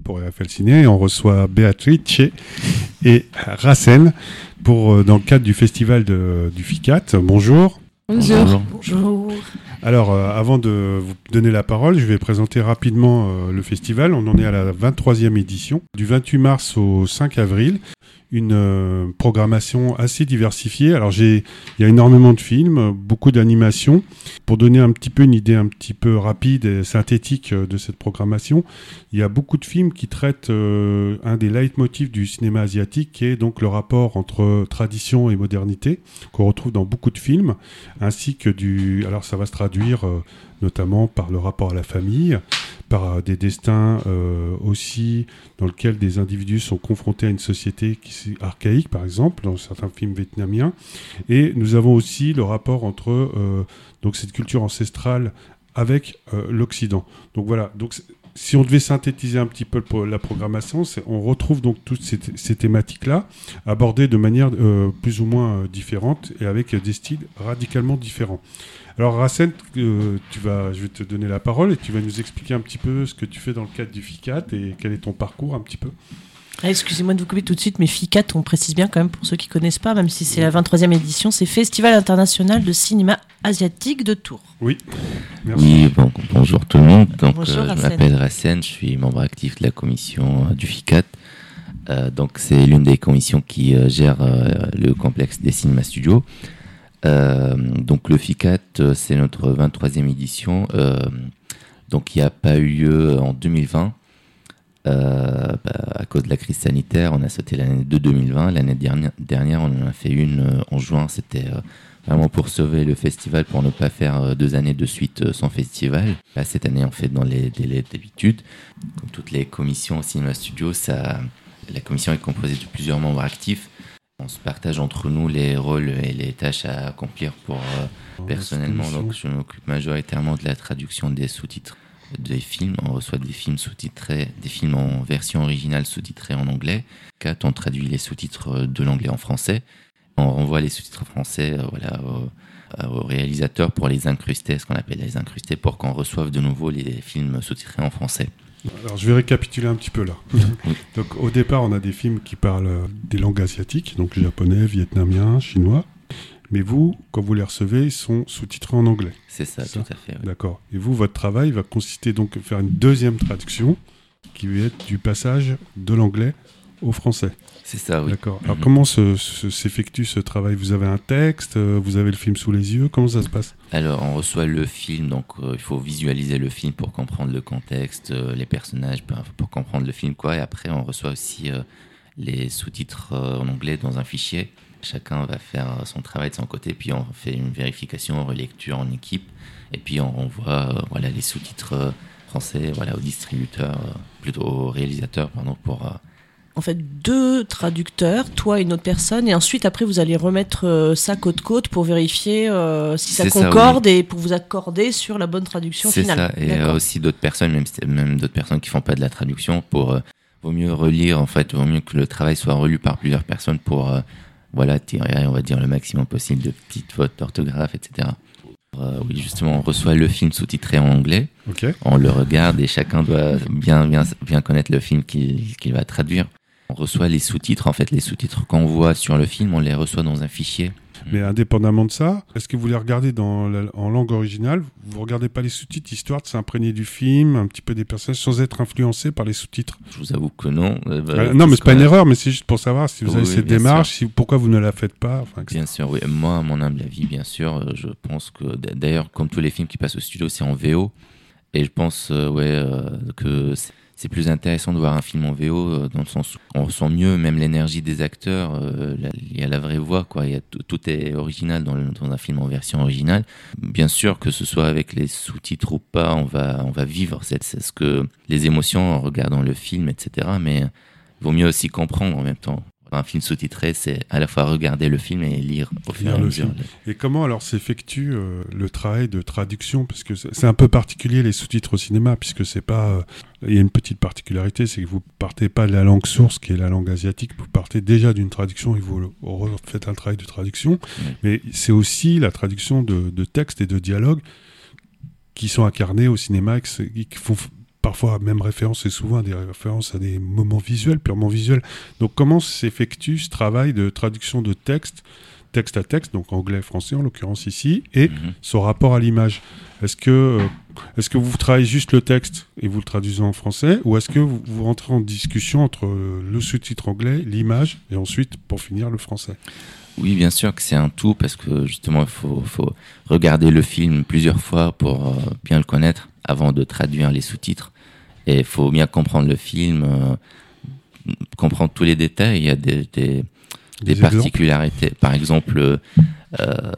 pour RFL Ciné. Et on reçoit Béatrice et Racine pour, euh, dans le cadre du festival de, du FICAT. Bonjour. Bonjour. Bonjour. Alors, euh, avant de vous donner la parole, je vais présenter rapidement euh, le festival. On en est à la 23e édition, du 28 mars au 5 avril une euh, programmation assez diversifiée. Alors j'ai, il y a énormément de films, beaucoup d'animations. Pour donner un petit peu une idée un petit peu rapide et synthétique euh, de cette programmation, il y a beaucoup de films qui traitent euh, un des leitmotifs du cinéma asiatique, qui est donc le rapport entre tradition et modernité, qu'on retrouve dans beaucoup de films, ainsi que du, alors ça va se traduire notamment par le rapport à la famille, des destins euh, aussi dans lesquels des individus sont confrontés à une société qui est archaïque, par exemple, dans certains films vietnamiens. Et nous avons aussi le rapport entre euh, donc cette culture ancestrale avec euh, l'Occident. Donc voilà, donc si on devait synthétiser un petit peu la programmation, on retrouve donc toutes ces, ces thématiques-là abordées de manière plus ou moins différente et avec des styles radicalement différents. Alors Racine, euh, tu vas, je vais te donner la parole et tu vas nous expliquer un petit peu ce que tu fais dans le cadre du FICAT et quel est ton parcours un petit peu. Ah, excusez-moi de vous couper tout de suite, mais FICAT, on précise bien quand même pour ceux qui ne connaissent pas, même si c'est la 23e édition, c'est Festival international de cinéma asiatique de Tours. Oui, merci. Oui, bon, bonjour tout le monde. Donc, euh, je m'appelle Racine, je suis membre actif de la commission euh, du FICAT. donc c'est l'une des commissions qui gère le complexe des cinémas studios. Euh, donc le FICAT, euh, c'est notre 23e édition. Euh, donc il n'y a pas eu lieu en 2020. Bah, à cause de la crise sanitaire, on a sauté l'année de 2020. L'année dernière, on en a fait une en juin. C'était vraiment pour sauver le festival, pour ne pas faire deux années de suite sans festival. Là, cette année, on fait dans les délais d'habitude. Comme toutes les commissions au cinéma studio, la commission est composée de plusieurs membres actifs. On se partage entre nous les rôles et les tâches à accomplir pour euh, personnellement. Donc, je m'occupe majoritairement de la traduction des sous-titres des films. On reçoit des films sous-titrés, des films en version originale sous-titrés en anglais. Quatre, on traduit les sous-titres de l'anglais en français. On renvoie les sous-titres français, euh, voilà, aux, réalisateurs pour les incruster, ce qu'on appelle les incruster, pour qu'on reçoive de nouveau les films sous-titrés en français. Alors, je vais récapituler un petit peu là. donc, au départ, on a des films qui parlent euh, des langues asiatiques, donc japonais, vietnamien, chinois. Mais vous, quand vous les recevez, ils sont sous-titrés en anglais. C'est ça, tout à fait. D'accord. Et vous, votre travail va consister donc à faire une deuxième traduction qui va être du passage de l'anglais au français. C'est ça, oui. D'accord. Alors, mhm. comment s'effectue ce, travail? Vous avez un texte euh, Vous avez le film sous les yeux Comment ça se passe? Alors, on reçoit le film, donc euh, il faut visualiser le film pour comprendre le contexte, euh, les personnages, pour, comprendre le film, quoi. Et après, on reçoit aussi les sous-titres en anglais dans un fichier. Chacun va faire son travail de son côté, puis on fait une vérification, relecture en équipe, et puis on renvoie voilà, les sous-titres français voilà, au distributeur, plutôt au réalisateur, pardon, pour en fait deux traducteurs, toi et une autre personne, et ensuite après vous allez remettre euh, ça côte côte pour vérifier euh, si ça concorde et pour vous accorder sur la bonne traduction finale. C'est ça, et aussi d'autres personnes, même, même d'autres personnes qui font pas de la traduction, pour euh, vaut mieux relire en fait, vaut mieux que le travail soit relu par plusieurs personnes pour voilà tirer on va dire le maximum possible de petites fautes d'orthographe, etc. oui, justement, on reçoit le film sous-titré en anglais. On le regarde et chacun doit bien, bien, bien connaître le film qu'il va traduire. On reçoit les sous-titres, en fait, les sous-titres qu'on voit sur le film, on les reçoit dans un fichier. Mais indépendamment de ça, est-ce que vous les regardez dans en langue originale? Vous regardez pas les sous-titres histoire de s'imprégner du film, un petit peu des personnages, sans être influencé par les sous-titres? Je vous avoue que non. Euh, bah, euh, non, mais c'est pas une erreur, mais c'est juste pour savoir si vous avez cette démarche, si, pourquoi vous ne la faites pas. bien sûr, oui. Moi, à mon humble avis, bien sûr, euh, je pense que d'ailleurs, comme tous les films qui passent au studio, c'est en VO. Et je pense ouais, que c'est plus intéressant de voir un film en VO euh, dans le sens où on ressent mieux même l'énergie des acteurs. Euh, il y a la vraie voix, quoi. Il y a tout est original dans, dans, un film en version originale. Bien sûr que ce soit avec les sous-titres ou pas, on va on va vivre cette ce que les émotions en regardant le film, etc. Mais vaut mieux aussi comprendre en même temps un film sous-titré, c'est à la fois regarder le film et lire au fur et à mesure. Et comment alors s'effectue euh, le travail de traduction? Parce que c'est un peu particulier les sous-titres au cinéma, puisque c'est pas. Euh, il y a une petite particularité, c'est que vous partez pas de la langue source, qui est la langue asiatique, vous partez déjà d'une traduction et vous faites un travail de traduction. Mais c'est aussi la traduction de, de textes et de dialogues qui sont incarnés au cinéma, qui font parfois même référence et souvent des références à des moments visuels, purement visuels. Donc comment s'effectue ce travail de traduction de texte texte à texte, donc anglais, français en l'occurrence ici, et mhm. son rapport à l'image? Est-ce que, euh, est que vous travaillez juste le texte et vous le traduisez en français, ou est-ce que vous, rentrez en discussion entre le sous-titre anglais, l'image, et ensuite, pour finir, le français? Oui, bien sûr que c'est un tout parce que justement, il faut, faut, regarder le film plusieurs fois pour euh, bien le connaître avant de traduire les sous-titres. Et il faut bien comprendre le film, euh, comprendre tous les détails. Il y a des, des, des, particularités. Par exemple, euh,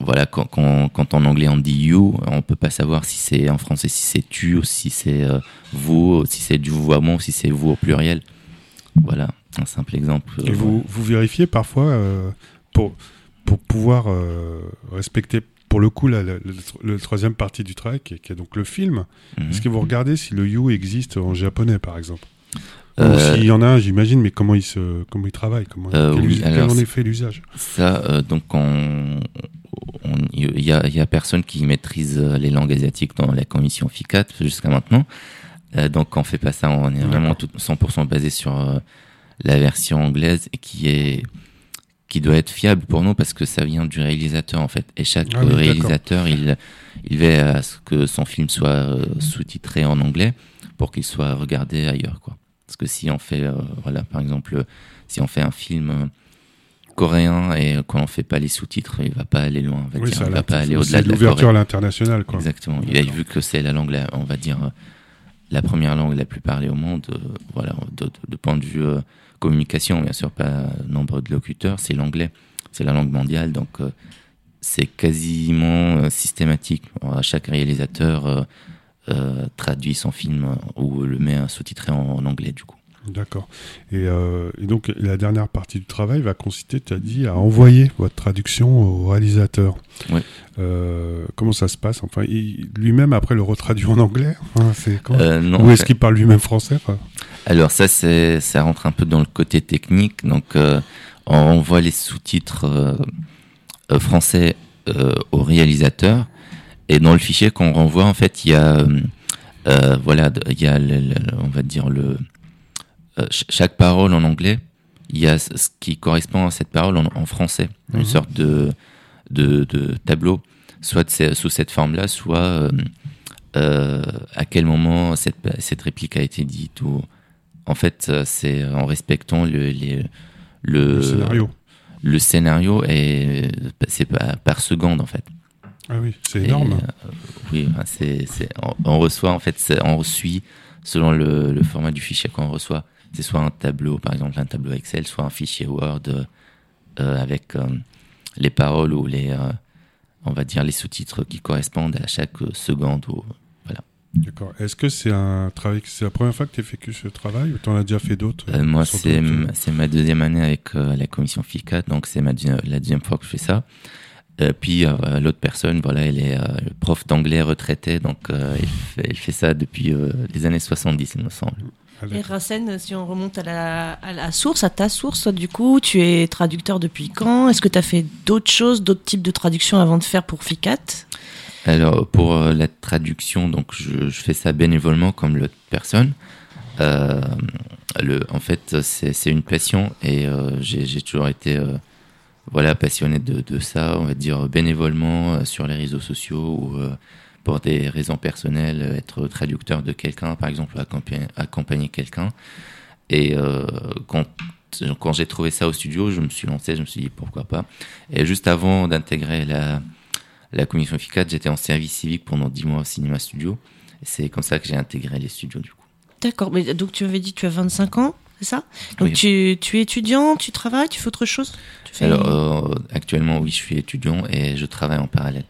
voilà, quand, quand, quand, en anglais on dit you, on peut pas savoir si c'est en français si c'est tu ou si c'est euh, vous, si c'est du vouvoiement, si c'est vous au pluriel. Voilà, un simple exemple. Et vous, vous vérifiez parfois euh, pour, pour pouvoir respecter pour le coup la, la, troisième partie du travail qui est, donc le film. Mhm. Est-ce que vous regardez si le you existe en japonais par exemple euh, S'il y en a un, j'imagine, mais comment il, se, comment il travaille comment, euh, quel, en est fait l'usage Ça, euh, donc, il y, a, y a personne qui maîtrise les langues asiatiques dans la commission FICAT jusqu'à maintenant. donc, on fait pas ça, on est vraiment tout, 100% basé sur la version anglaise qui est qui doit être fiable pour nous parce que ça vient du réalisateur en fait. Et chaque ah réalisateur, il, il veut à ce que son film soit sous-titré en anglais pour qu'il soit regardé ailleurs, quoi. Parce que si on fait, euh, voilà, par exemple, si on fait un film euh, coréen et qu'on n'en fait pas les sous-titres, il va pas aller loin. On va dire. Il va pas aller au-delà de l'ouverture à l'international. Exactement. Il a vu que c'est la langue, on va dire, la première langue la plus parlée au monde. Euh, voilà, de, point de vue communication, bien sûr, pas nombre de locuteurs, c'est l'anglais. C'est la langue mondiale, donc c'est quasiment systématique. chaque réalisateur euh, traduit son film ou le met sous-titré en, anglais du coup. D'accord. Euh, et, donc la dernière partie du travail va consister, tu as dit, à envoyer votre traduction au réalisateur. Oui. Euh, comment ça se passe? Enfin, lui-même après le retraduit en anglais? Non, Ou est-ce qu'il parle lui-même français? Alors ça, c'est ça rentre un peu dans le côté technique. Donc on envoie les sous-titres français au réalisateur et dans le fichier qu'on renvoie, en fait, il y a, euh, euh voilà, il y a, on va dire le, euh, chaque parole en anglais, il y a ce qui correspond à cette parole en, français, une mhm. sorte de, de, de, tableau, soit sous cette forme-là, soit euh, euh, à quel moment cette, cette réplique a été dite ou en fait c'est en respectant le, les, le, le scénario. Le scénario et c'est par seconde en fait. Ah oui, c'est énorme. Euh, oui, c'est, on, reçoit en fait, on suit selon le, format du fichier qu'on reçoit. C'est soit un tableau, par exemple un tableau Excel, soit un fichier Word euh, avec euh, les paroles ou les, on va dire les sous-titres qui correspondent à chaque seconde. Ou. D'accord. Est-ce que c'est un travail, c'est la première fois que tu as fait ce travail ou tu en as déjà fait d'autres Moi, c'est, c'est ma deuxième année avec la commission FICA, donc c'est ma, la deuxième fois que je fais ça. Euh, puis euh, l'autre personne, voilà, elle est euh, prof d'anglais retraité, donc il fait, fait, ça depuis les années 70, il me semble. Et Racine, si on remonte à la, à la, source, à ta source, du coup, tu es traducteur depuis quand? Est-ce que tu as fait d'autres choses, d'autres types de traductions avant de faire pour FICAT? Alors, pour la traduction, donc je, fais ça bénévolement comme l'autre personne. Euh, le, en fait, c'est une passion et j'ai toujours été voilà, passionné de, de, ça, on va dire bénévolement euh, sur les réseaux sociaux ou euh, pour des raisons personnelles, euh, être traducteur de quelqu'un, par exemple, accompagner, accompagner quelqu'un. Et quand, quand j'ai trouvé ça au studio, je me suis lancé, je me suis dit pourquoi pas. Et juste avant d'intégrer la, la commission FICAT, j'étais en service civique pendant 10 mois au cinéma studio. C'est comme ça que j'ai intégré les studios du coup. D'accord, mais donc tu avais dit tu as 25 ans c'est ça? Donc tu, tu, es étudiant, tu travailles, tu fais autre chose? Alors euh, actuellement oui, je suis étudiant et je travaille en parallèle.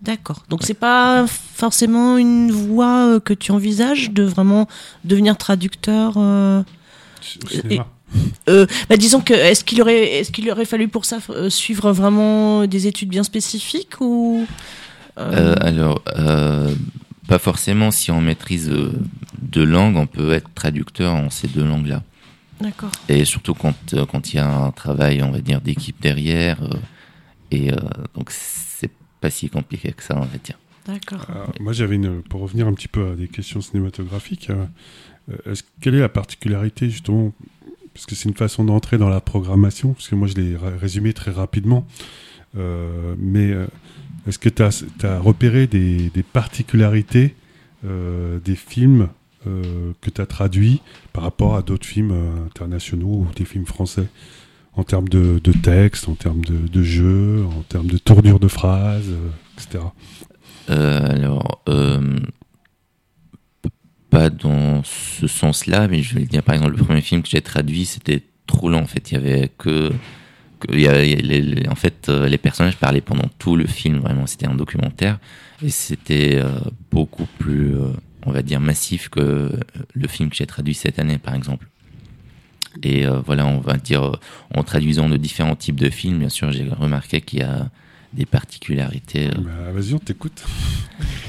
D'accord. Donc c'est pas forcément une voie euh, que tu envisages de vraiment devenir traducteur. Euh, euh, bah, disons que est-ce qu'il aurait est-ce qu'il aurait fallu pour ça suivre vraiment des études bien spécifiques ou Alors pas forcément. Si on maîtrise deux langues, on peut être traducteur en ces deux langues-là. D'accord. Et surtout quand euh, quand il y a un travail, on va dire, d'équipe derrière. Euh, et euh, donc c'est pas si compliqué que ça, on va dire. D'accord. moi, j'avais une. Pour revenir un petit peu à des questions cinématographiques, quelle est la particularité, justement, parce que c'est une façon d'entrer dans la programmation, parce que moi, je l'ai résumé très rapidement, mais est-ce que tu as, repéré des, particularités des films que tu as traduits par rapport à d'autres films internationaux ou des films français? En termes de, texte, en termes de, de, jeu, en termes de tournure de phrases, euh, etc. Euh, alors, euh, pas dans ce sens-là, mais je vais dire, par exemple, le premier film que j'ai traduit, c'était trop long. En fait, il y avait que, il y avait, en fait, les personnages parlaient pendant tout le film. Vraiment, c'était un documentaire et c'était beaucoup plus, on va dire, massif que le film que j'ai traduit cette année, par exemple. Et euh, voilà, on va dire, en traduisant de différents types de films, bien sûr, j'ai remarqué qu'il y a des particularités. Euh. Bah, Vas-y, on t'écoute.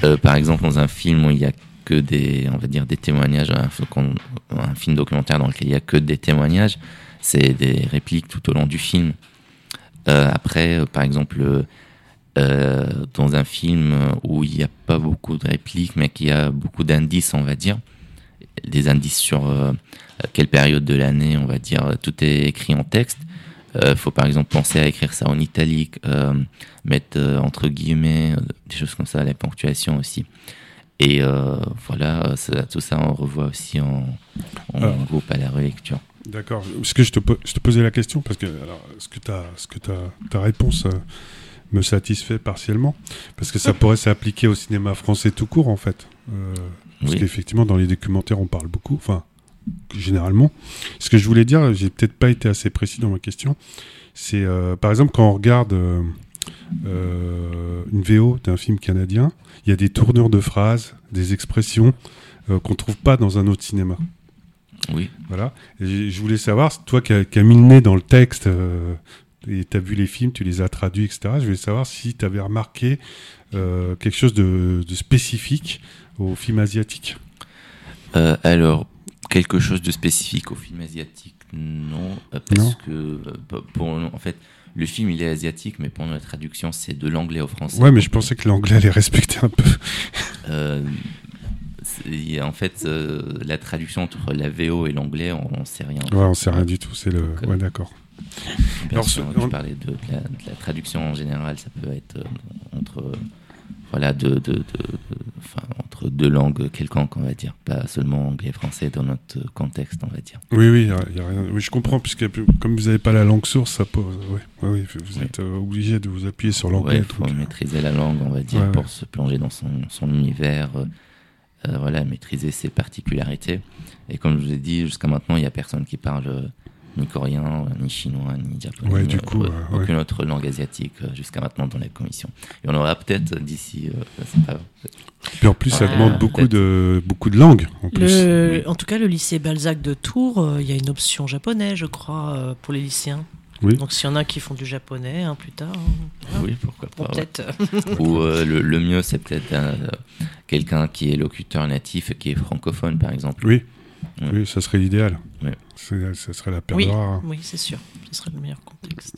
Euh, par exemple, dans un film où il y a que des, on va dire, des témoignages, un, film documentaire dans lequel il y a que des témoignages, c'est des répliques tout au long du film. après, par exemple, dans un film où il n'y a pas beaucoup de répliques, mais qu'il y a beaucoup d'indices, on va dire, des indices sur quelle période de l'année, on va dire, tout est écrit en texte. Il euh, faut par exemple penser à écrire ça en italique, euh, mettre euh, entre guillemets des choses comme ça, la ponctuation aussi. Et voilà, tout ça on revoit aussi en, groupe à la relecture. D'accord. Est-ce que je te, je te, posais la question? Parce que alors, ce que, as, ce que ta réponse me satisfait partiellement? Parce que ça pourrait s'appliquer au cinéma français tout court en fait. parce qu'effectivement dans les documentaires on parle beaucoup. Enfin, généralement. Ce que je voulais dire, j'ai peut-être pas été assez précis dans ma question, c'est euh, par exemple quand on regarde euh, euh, une VO d'un film canadien, il y a des tournures de phrases, des expressions qu'on trouve pas dans un autre cinéma. Oui. Voilà. je voulais savoir, toi qui as, mis le nez dans le texte, et tu as vu les films, tu les as traduits, etc., je voulais savoir si tu avais remarqué quelque chose de, de, spécifique au film asiatique. alors, quelque chose de spécifique au film asiatique Non, euh, parce que euh, pour, en fait, le film il est asiatique, mais pendant la traduction c'est de l'anglais au français. Ouais, mais je pensais que l'anglais allait respecter un peu. euh, en fait, euh, la traduction entre la VO et l'anglais, on, ne sait rien. Ouais, on sait rien du tout. C'est le. ouais, d'accord. Alors, on... parlais de, la, de, la, traduction en général, ça peut être entre voilà, de, de, de, enfin, entre deux langues quelconques, on va dire, pas seulement anglais et français dans notre contexte, on va dire. Oui, oui, y a rien. oui je comprends, puisque comme vous n'avez pas la langue source, ça pose, oui, vous êtes euh, obligé de vous appuyer sur l'anglais. Il faut maîtriser la langue, on va dire, pour se plonger dans son, son univers, euh, euh, voilà, maîtriser ses particularités. Et comme je vous ai dit, jusqu'à maintenant, il n'y a personne qui parle ni coréen, ni chinois, ni japonais, du coup, euh, aucune autre langue asiatique euh, jusqu'à maintenant dans la commission. Et on aura peut-être d'ici. Euh, Puis en plus, ça demande beaucoup de, beaucoup de langues. En, plus. en tout cas, le lycée Balzac de Tours, il y a une option japonais, je crois, pour les lycéens. Oui. Donc s'il y en a qui font du japonais hein, plus tard. Hein, oui, pourquoi pas. Peut-être. Ou le, mieux, c'est peut-être quelqu'un qui est locuteur natif et qui est francophone, par exemple. Oui. Oui, ça serait l'idéal. Ça serait la perle oui. rare. Oui, c'est sûr. Ce serait le meilleur contexte.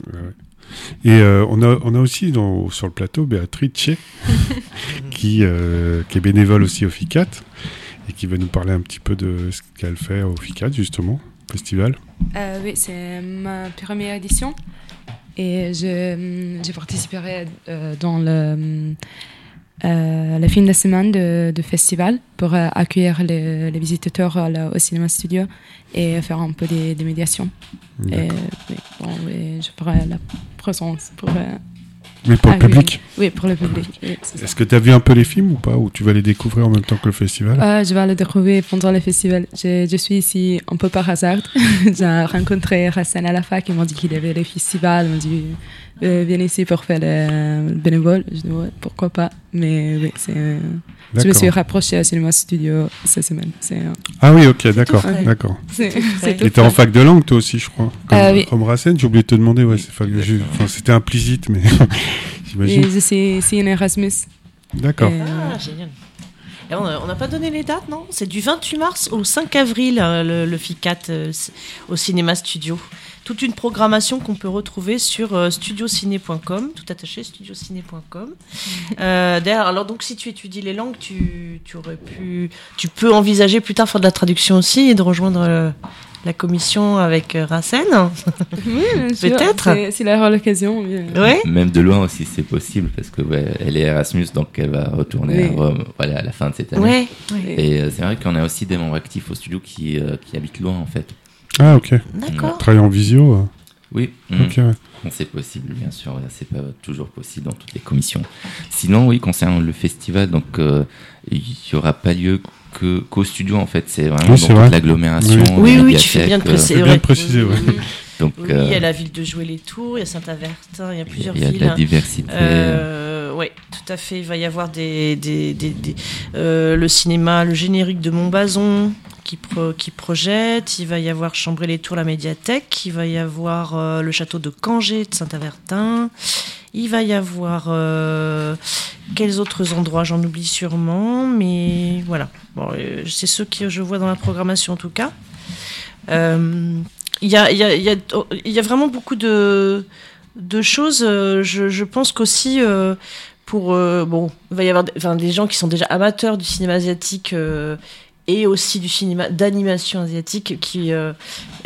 Et euh, on, a, on a aussi dans, sur le plateau Béatrice, qui, euh, qui est bénévole aussi au FICAT et qui va nous parler un petit peu de ce qu'elle fait au FICAT, justement, festival. Euh, oui, c'est ma première édition et je, participerai dans le euh, la fin de semaine de, de festival pour euh, accueillir les, les visiteurs au cinéma studio et faire un peu des, des médiations. Et, bon, je ferai la présence pour. Euh, oui, pour le public Oui, pour le public. Est-ce que tu as vu un peu les films ou pas Ou tu vas les découvrir en même temps que le festival? Je vais les découvrir pendant le festival. Je, je suis ici un peu par hasard. J'ai rencontré Hassan à la fac, il m'a dit qu'il avait le festival. Il m'a dit euh, viens ici pour faire le bénévole. Je dis, ouais, pourquoi pas. Mais oui, c'est. Je me suis rapproché à Cinéma Studio cette semaine. Ah oui, ok, d'accord. d'accord. Tu en fac de langue, toi aussi, je crois. Comme, euh, oui. comme Racine, j'ai oublié de te demander. Ouais, c'était implicite, mais j'imagine. C'est une Erasmus. D'accord. Ah, génial. on n'a pas donné les dates, non? C'est du 28 mars au 5 avril, le, le, FICAT au Cinéma Studio toute une programmation qu'on peut retrouver sur euh, studiociné.com, tout attaché, studiociné.com. Euh, D'ailleurs, alors donc si tu étudies les langues, tu, tu, aurais pu, tu peux envisager plus tard faire de la traduction aussi et de rejoindre euh, la commission avec euh, Racine Oui, peut-être. S'il a l'occasion. Ouais. Même de loin aussi, c'est possible parce que ouais, elle est Erasmus, donc elle va retourner à Rome voilà, à la fin de cette année. Et c'est vrai qu'on a aussi des membres actifs au studio qui, qui habitent loin en fait. Ah, ok. D'accord. Travailler en visio euh. Oui. Mm. C'est possible, bien sûr. C'est pas toujours possible dans toutes les commissions. Sinon, oui, concernant le festival, donc euh, il n'y aura pas lieu que qu'au studio en fait. C'est vraiment oui, l'agglomération. Oui, oui, tu fais bien de préciser. Bien préciser Donc, oui, il y a la ville de Jouer-les-Tours, il y a Saint-Avertin, il y a plusieurs villes. Il y a de la diversité. Euh, oui, tout à fait. Il va y avoir des, des, des, le cinéma, le générique de Montbazon, qui, qui projette, il va y avoir Chambray-les-Tours, la médiathèque, il va y avoir euh, le château de Cangé de Saint-Avertin, il va y avoir euh, quels autres endroits, j'en oublie sûrement, mais voilà. Euh, c'est ceux que je vois dans la programmation en tout cas. Il y, a, vraiment beaucoup de, choses. Je, je pense qu'aussi pour bon, il va y avoir enfin, des gens qui sont déjà amateurs du cinéma asiatique et aussi du cinéma d'animation asiatique qui euh,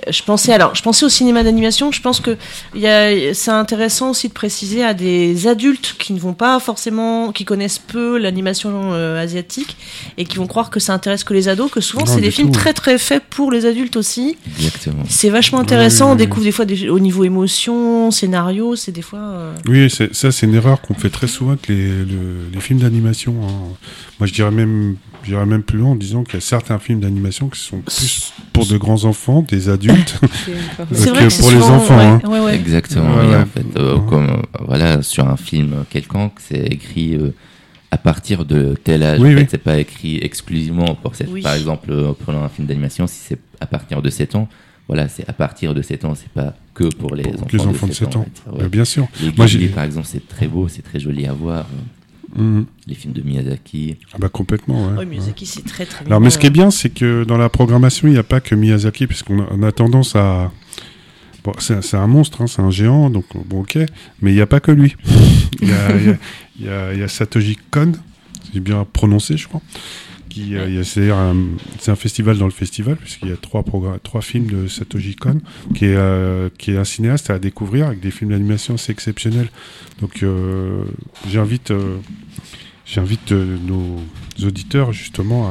je pensais alors je pensais au cinéma d'animation je pense que c'est intéressant aussi de préciser à des adultes qui ne vont pas forcément qui connaissent peu l'animation euh, asiatique et qui vont croire que ça intéresse que les ados que souvent c'est des films très très faits pour les adultes aussi. Exactement. C'est vachement intéressant on découvre des fois au niveau émotion scénario c'est des fois euh, oui ça c'est une erreur qu'on fait très souvent avec les, les films d'animation hein. moi je dirais même J'irais même plus loin en disant qu'il y a certains films d'animation qui sont plus pour de grands enfants, des adultes, que pour les enfants. Hein. Exactement. en fait, euh, comme euh, voilà, sur un film quelconque, c'est écrit euh, à partir de tel âge. en fait, c'est pas écrit exclusivement pour cette. Par exemple, prenant un film d'animation, si c'est à partir de 7 ans, voilà, c'est à partir de 7 ans, c'est pas que pour les enfants, de 7, ans. Bien sûr. Les Moi, par exemple, c'est très beau, c'est très joli à voir. Mhm. Les films de Miyazaki. Ah bah complètement, ouais. Miyazaki, c'est très très Alors, mais ce qui est bien, c'est que dans la programmation, il n'y a pas que Miyazaki, puisqu'on a, tendance à. Bon, c'est un monstre, hein, c'est un géant, donc bon, ok, mais il n'y a pas que lui. Il y, a, y, a, Satoshi Kon, c'est bien prononcé, je crois. Euh, c'est un, festival dans le festival, puisqu'il y a trois, films de Satoshi Kon, qui est, euh, qui est un cinéaste à découvrir avec des films d'animation assez exceptionnels. Donc euh, j'invite nos auditeurs justement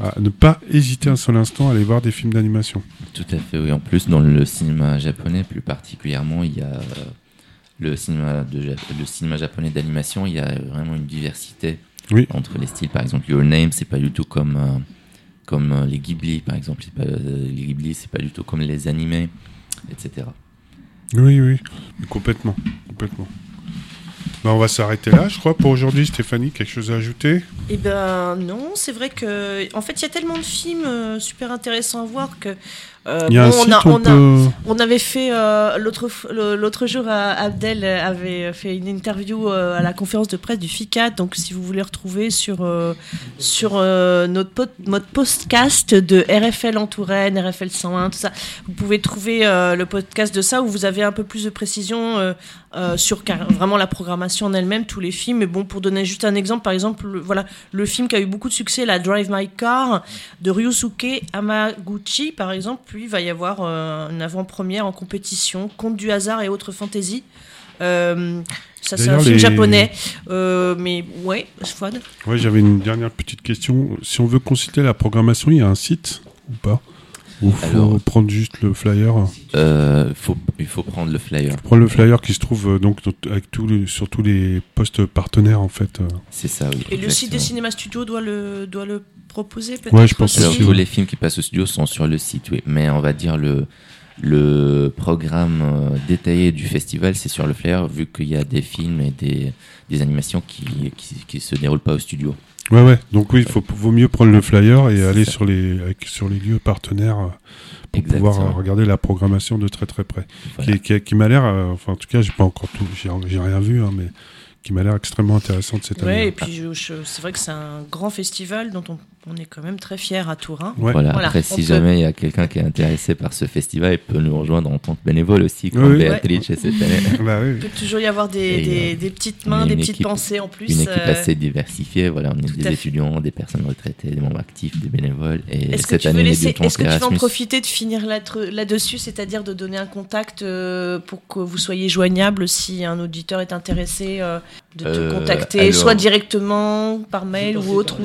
à, ne pas hésiter un seul instant à aller voir des films d'animation. Tout à fait, oui. En plus, dans le cinéma japonais, plus particulièrement, il y a le cinéma, de, le cinéma japonais d'animation, il y a vraiment une diversité oui. entre les styles. Par exemple, Your Name, c'est pas du tout comme, euh, comme euh, les Ghibli, par exemple. Pas, euh, les Ghibli, c'est pas du tout comme les animés, etc. Oui, oui, complètement. complètement. Ben, on va s'arrêter là, je crois, pour aujourd'hui. Stéphanie, quelque chose à ajouter? Eh ben non, c'est vrai que, en fait, il y a tellement de films super intéressants à voir que euh, on, avait fait euh, l'autre jour, euh, Abdel avait fait une interview à la conférence de presse du FICAT. Donc, si vous voulez retrouver sur sur notre notre podcast de RFL en Touraine, RFL 101, tout ça, vous pouvez trouver le podcast de ça où vous avez un peu plus de précision sur vraiment la programmation en elle-même, tous les films. Mais bon, pour donner juste un exemple, par exemple, le, voilà le film qui a eu beaucoup de succès, la Drive My Car de Ryusuke Hamaguchi, par exemple puis il va y avoir euh, une avant-première en compétition, Conte du hasard et autres fantaisies. Euh, ça, c'est un film japonais. Euh, mais ouais, Fouad Ouais, j'avais une dernière petite question. Si on veut consulter la programmation, il y a un site ou pas? Ou faut prendre juste le flyer? faut, Il faut prendre le flyer. Prendre le flyer qui se trouve donc avec tous les, sur tous les postes partenaires en fait. C'est ça, oui. Et le site des cinéma studio doit le, doit le proposer peut-être Ouais, je pense que tous les films qui passent au studio sont sur le site, oui. Mais on va dire le, le programme euh, détaillé du festival, c'est sur le flyer, vu qu'il y a des films et des, des animations qui, qui, se déroulent pas au studio. Ouais, ouais. Donc oui, il faut, vaut mieux prendre le flyer et aller sur les, sur les lieux partenaires euh, pour pouvoir euh, regarder la programmation de très très près. Qui, qui, m'a l'air, enfin en tout cas, j'ai pas encore tout, j'ai rien vu, hein, mais qui m'a l'air extrêmement intéressante cette année. Oui, et puis c'est vrai que c'est un grand festival dont on, on est quand même très fiers à Tours. Voilà, après, si jamais il y a quelqu'un qui est intéressé par ce festival, il peut nous rejoindre en tant que bénévole aussi, comme Béatrice cette année. bah, oui. Il peut toujours y avoir des, des, euh, des petites mains, des petites pensées en plus. Une équipe euh, assez diversifiée. Voilà, on est des étudiants, des personnes retraitées, des membres actifs, des bénévoles. Et est-ce que, tu veux, laisser, est-ce que tu veux en profiter de finir là-dessus, c'est-à-dire de donner un contact euh, pour que vous soyez joignable si un auditeur est intéressé de te contacter, soit directement par mail ou autre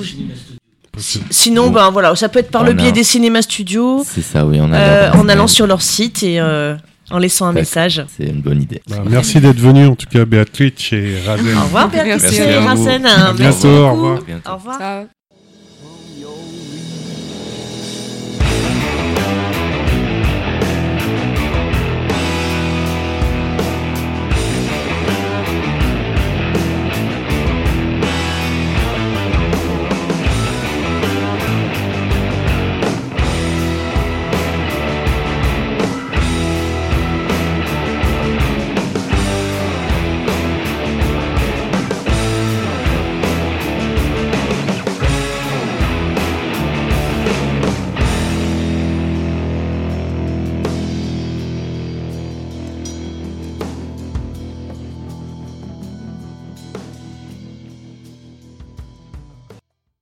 Sinon, ben voilà, ça peut être par le biais des cinémas studios. C'est ça, oui. On euh, en allant sur leur site et euh, en laissant un message. C'est une bonne idée. Bah, merci d'être venu, en tout cas, Béatrice et Razen. Au revoir, Béatrice et Razen. À bientôt, au revoir. Au revoir.